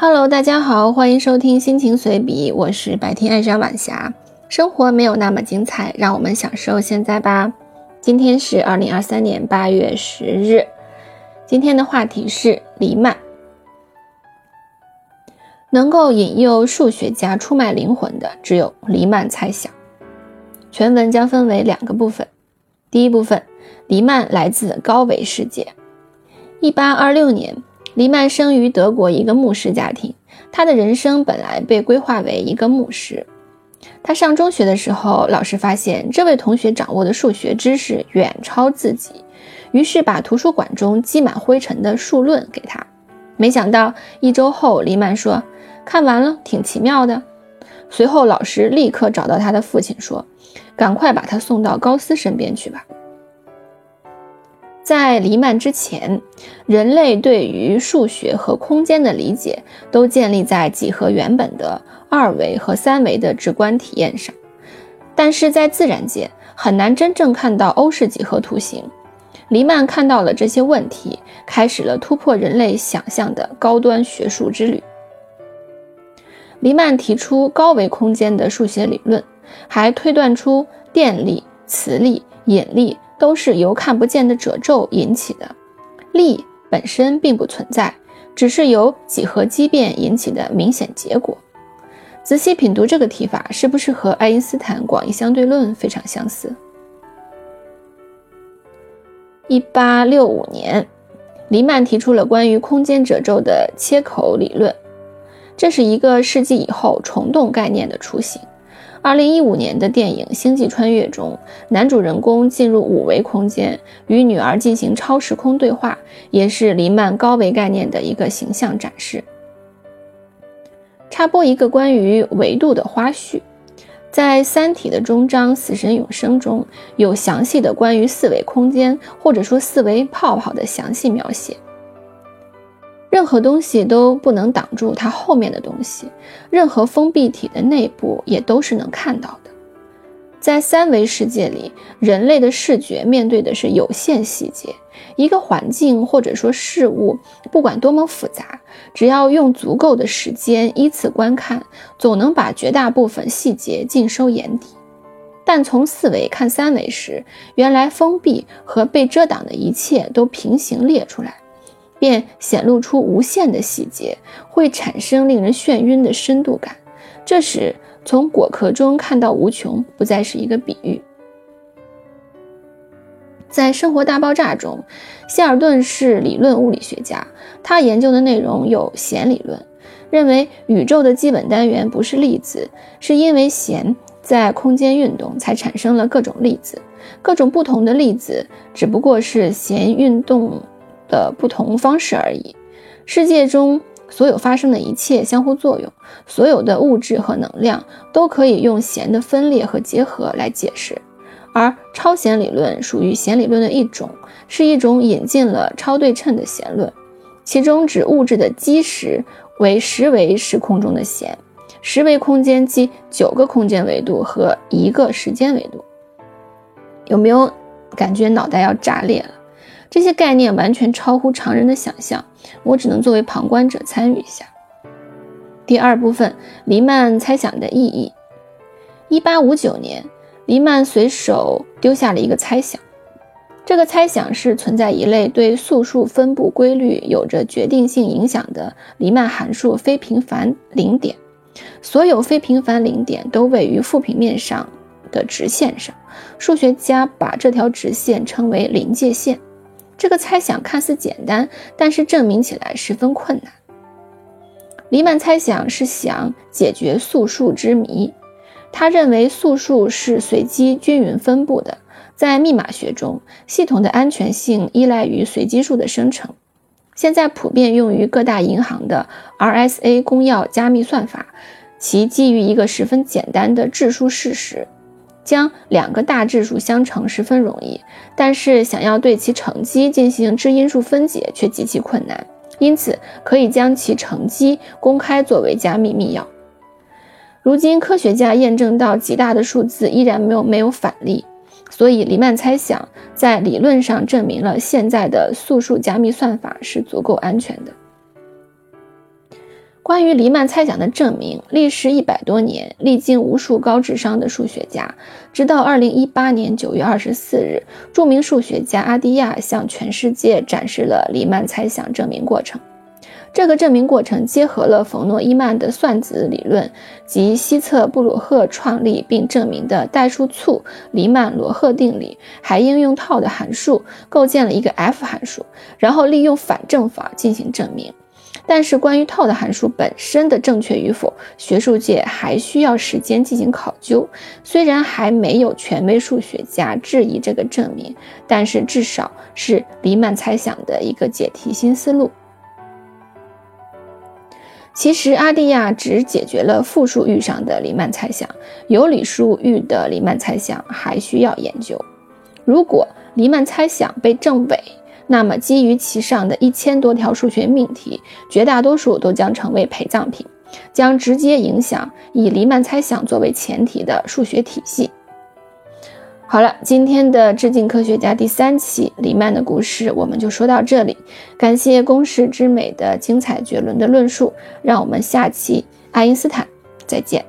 Hello，大家好，欢迎收听心情随笔，我是白天爱上晚霞。生活没有那么精彩，让我们享受现在吧。今天是二零二三年八月十日，今天的话题是黎曼。能够引诱数学家出卖灵魂的，只有黎曼猜想。全文将分为两个部分。第一部分，黎曼来自高维世界。一八二六年。黎曼生于德国一个牧师家庭，他的人生本来被规划为一个牧师。他上中学的时候，老师发现这位同学掌握的数学知识远超自己，于是把图书馆中积满灰尘的数论给他。没想到一周后，黎曼说：“看完了，挺奇妙的。”随后，老师立刻找到他的父亲说：“赶快把他送到高斯身边去吧。”在黎曼之前，人类对于数学和空间的理解都建立在几何原本的二维和三维的直观体验上，但是在自然界很难真正看到欧式几何图形。黎曼看到了这些问题，开始了突破人类想象的高端学术之旅。黎曼提出高维空间的数学理论，还推断出电力、磁力、引力。都是由看不见的褶皱引起的，力本身并不存在，只是由几何畸变引起的明显结果。仔细品读这个提法，是不是和爱因斯坦广义相对论非常相似？一八六五年，黎曼提出了关于空间褶皱的切口理论，这是一个世纪以后虫洞概念的雏形。二零一五年的电影《星际穿越》中，男主人公进入五维空间，与女儿进行超时空对话，也是黎曼高维概念的一个形象展示。插播一个关于维度的花絮，在《三体》的终章《死神永生》中有详细的关于四维空间或者说四维泡泡的详细描写。任何东西都不能挡住它后面的东西，任何封闭体的内部也都是能看到的。在三维世界里，人类的视觉面对的是有限细节。一个环境或者说事物，不管多么复杂，只要用足够的时间依次观看，总能把绝大部分细节尽收眼底。但从四维看三维时，原来封闭和被遮挡的一切都平行列出来。便显露出无限的细节，会产生令人眩晕的深度感。这时，从果壳中看到无穷，不再是一个比喻。在《生活大爆炸》中，希尔顿是理论物理学家，他研究的内容有弦理论，认为宇宙的基本单元不是粒子，是因为弦在空间运动才产生了各种粒子，各种不同的粒子只不过是弦运动。的不同方式而已。世界中所有发生的一切相互作用，所有的物质和能量都可以用弦的分裂和结合来解释。而超弦理论属于弦理论的一种，是一种引进了超对称的弦论，其中指物质的基石为十维时空中的弦，十维空间即九个空间维度和一个时间维度。有没有感觉脑袋要炸裂了？这些概念完全超乎常人的想象，我只能作为旁观者参与一下。第二部分，黎曼猜想的意义。一八五九年，黎曼随手丢下了一个猜想，这个猜想是存在一类对素数分布规律有着决定性影响的黎曼函数非平凡零点，所有非平凡零点都位于负平面上的直线上，数学家把这条直线称为临界线。这个猜想看似简单，但是证明起来十分困难。黎曼猜想是想解决素数之谜。他认为素数是随机均匀分布的，在密码学中，系统的安全性依赖于随机数的生成。现在普遍用于各大银行的 RSA 公钥加密算法，其基于一个十分简单的质数事实。将两个大质数相乘十分容易，但是想要对其乘积进行质因数分解却极其困难，因此可以将其乘积公开作为加密密钥。如今科学家验证到极大的数字依然没有没有反例，所以黎曼猜想在理论上证明了现在的素数加密算法是足够安全的。关于黎曼猜想的证明，历时一百多年，历经无数高智商的数学家，直到二零一八年九月二十四日，著名数学家阿蒂亚向全世界展示了黎曼猜想证明过程。这个证明过程结合了冯诺依曼的算子理论及希策布鲁赫创立并证明的代数簇黎曼罗赫定理，还应用套的函数构建了一个 F 函数，然后利用反证法进行证明。但是，关于套的函数本身的正确与否，学术界还需要时间进行考究。虽然还没有权威数学家质疑这个证明，但是至少是黎曼猜想的一个解题新思路。其实，阿蒂亚只解决了复数域上的黎曼猜想，有理数域的黎曼猜想还需要研究。如果黎曼猜想被证伪，那么，基于其上的一千多条数学命题，绝大多数都将成为陪葬品，将直接影响以黎曼猜想作为前提的数学体系。好了，今天的致敬科学家第三期黎曼的故事我们就说到这里。感谢公式之美的精彩绝伦的论述，让我们下期爱因斯坦再见。